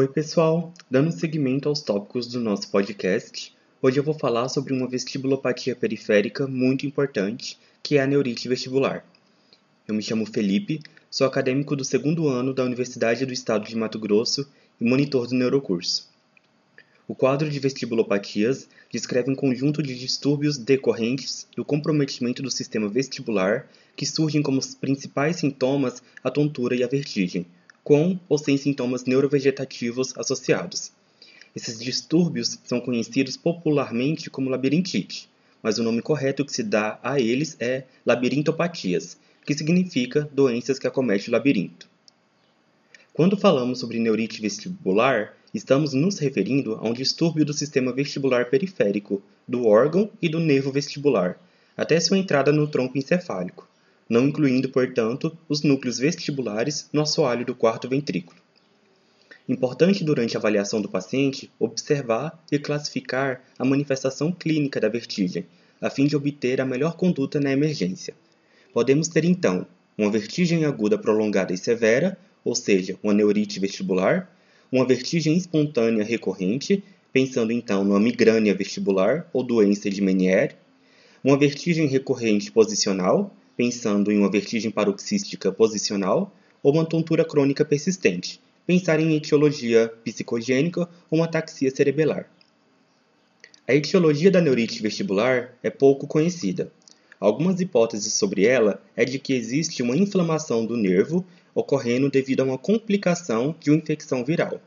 Oi, pessoal! Dando seguimento aos tópicos do nosso podcast, hoje eu vou falar sobre uma vestibulopatia periférica muito importante, que é a neurite vestibular. Eu me chamo Felipe, sou acadêmico do segundo ano da Universidade do Estado de Mato Grosso e monitor do neurocurso. O quadro de vestibulopatias descreve um conjunto de distúrbios decorrentes do comprometimento do sistema vestibular que surgem como os principais sintomas a tontura e a vertigem, com ou sem sintomas neurovegetativos associados. Esses distúrbios são conhecidos popularmente como labirintite, mas o nome correto que se dá a eles é labirintopatias, que significa doenças que acometem o labirinto. Quando falamos sobre neurite vestibular, estamos nos referindo a um distúrbio do sistema vestibular periférico, do órgão e do nervo vestibular, até sua entrada no tronco encefálico não incluindo, portanto, os núcleos vestibulares no assoalho do quarto ventrículo. Importante durante a avaliação do paciente observar e classificar a manifestação clínica da vertigem, a fim de obter a melhor conduta na emergência. Podemos ter então uma vertigem aguda prolongada e severa, ou seja, uma neurite vestibular, uma vertigem espontânea recorrente, pensando então numa migrânia vestibular ou doença de Meniere, uma vertigem recorrente posicional, pensando em uma vertigem paroxística posicional ou uma tontura crônica persistente, pensar em etiologia psicogênica ou uma ataxia cerebelar. A etiologia da neurite vestibular é pouco conhecida. Algumas hipóteses sobre ela é de que existe uma inflamação do nervo ocorrendo devido a uma complicação de uma infecção viral.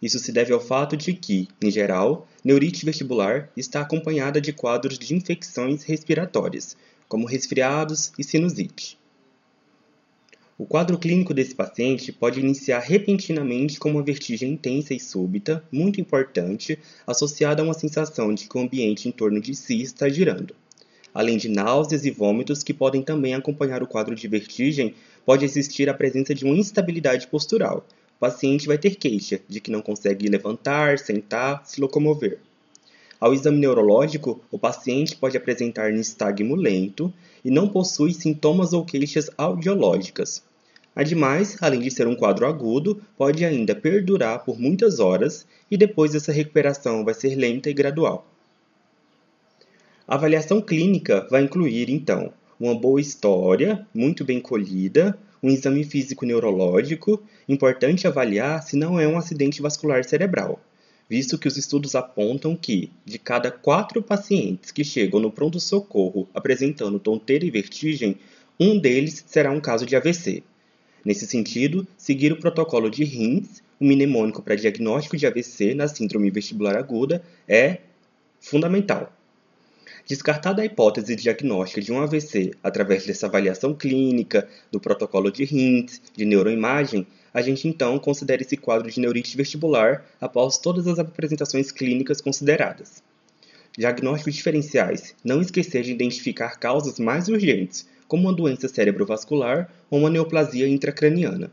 Isso se deve ao fato de que, em geral, neurite vestibular está acompanhada de quadros de infecções respiratórias, como resfriados e sinusite. O quadro clínico desse paciente pode iniciar repentinamente com uma vertigem intensa e súbita, muito importante, associada a uma sensação de que o ambiente em torno de si está girando. Além de náuseas e vômitos que podem também acompanhar o quadro de vertigem, pode existir a presença de uma instabilidade postural. O paciente vai ter queixa de que não consegue levantar, sentar, se locomover. Ao exame neurológico, o paciente pode apresentar nistagmo lento e não possui sintomas ou queixas audiológicas. Ademais, além de ser um quadro agudo, pode ainda perdurar por muitas horas e depois essa recuperação vai ser lenta e gradual. A avaliação clínica vai incluir, então, uma boa história, muito bem colhida, um exame físico neurológico, importante avaliar se não é um acidente vascular cerebral visto que os estudos apontam que, de cada quatro pacientes que chegam no pronto-socorro apresentando tonteira e vertigem, um deles será um caso de AVC. Nesse sentido, seguir o protocolo de RINS, o mnemônico para diagnóstico de AVC na síndrome vestibular aguda, é fundamental. Descartada a hipótese diagnóstica de um AVC através dessa avaliação clínica, do protocolo de RINS, de neuroimagem, a gente então considera esse quadro de neurite vestibular após todas as apresentações clínicas consideradas. Diagnósticos diferenciais: não esquecer de identificar causas mais urgentes, como uma doença cerebrovascular ou uma neoplasia intracraniana.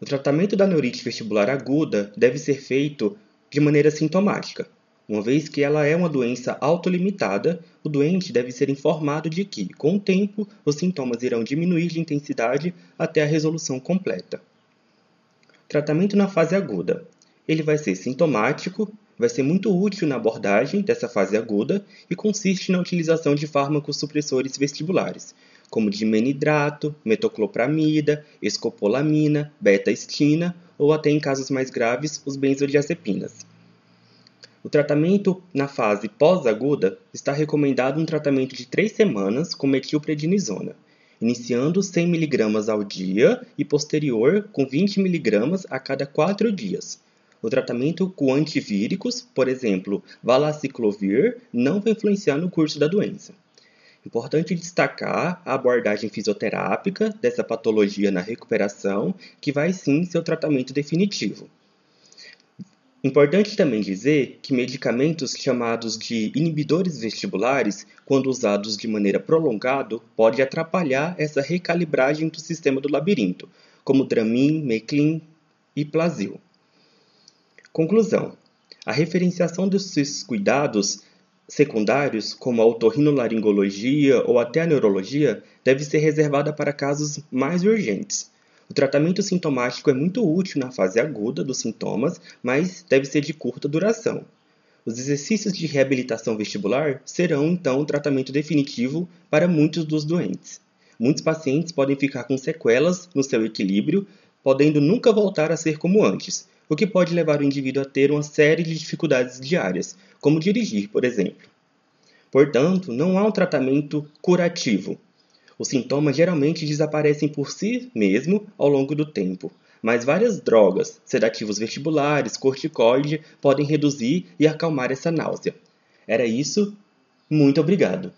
O tratamento da neurite vestibular aguda deve ser feito de maneira sintomática, uma vez que ela é uma doença autolimitada, o doente deve ser informado de que, com o tempo, os sintomas irão diminuir de intensidade até a resolução completa. Tratamento na fase aguda. Ele vai ser sintomático, vai ser muito útil na abordagem dessa fase aguda e consiste na utilização de fármacos supressores vestibulares, como dimenidrato, metoclopramida, escopolamina, beta-estina ou até em casos mais graves, os benzodiazepinas. O tratamento na fase pós-aguda está recomendado um tratamento de 3 semanas com metilprednisona, iniciando 100 mg ao dia e posterior com 20 mg a cada 4 dias. O tratamento com antivíricos, por exemplo, valaciclovir, não vai influenciar no curso da doença. Importante destacar a abordagem fisioterápica dessa patologia na recuperação, que vai sim ser o tratamento definitivo. Importante também dizer que medicamentos chamados de inibidores vestibulares, quando usados de maneira prolongada, pode atrapalhar essa recalibragem do sistema do labirinto, como Dramin, Meclin e Plasil. Conclusão: a referenciação desses cuidados secundários, como a otorrinolaringologia ou até a neurologia, deve ser reservada para casos mais urgentes O tratamento sintomático é muito útil na fase aguda dos sintomas, mas deve ser de curta duração. Os exercícios de reabilitação vestibular serão então o tratamento definitivo para muitos dos doentes. Muitos pacientes podem ficar com sequelas no seu equilíbrio, podendo nunca voltar a ser como antes, o que pode levar o indivíduo a ter uma série de dificuldades diárias, como dirigir, por exemplo. Portanto, não há um tratamento curativo. Os sintomas geralmente desaparecem por si mesmo ao longo do tempo, mas várias drogas, sedativos vestibulares, corticoide, podem reduzir e acalmar essa náusea. Era isso. Muito obrigado.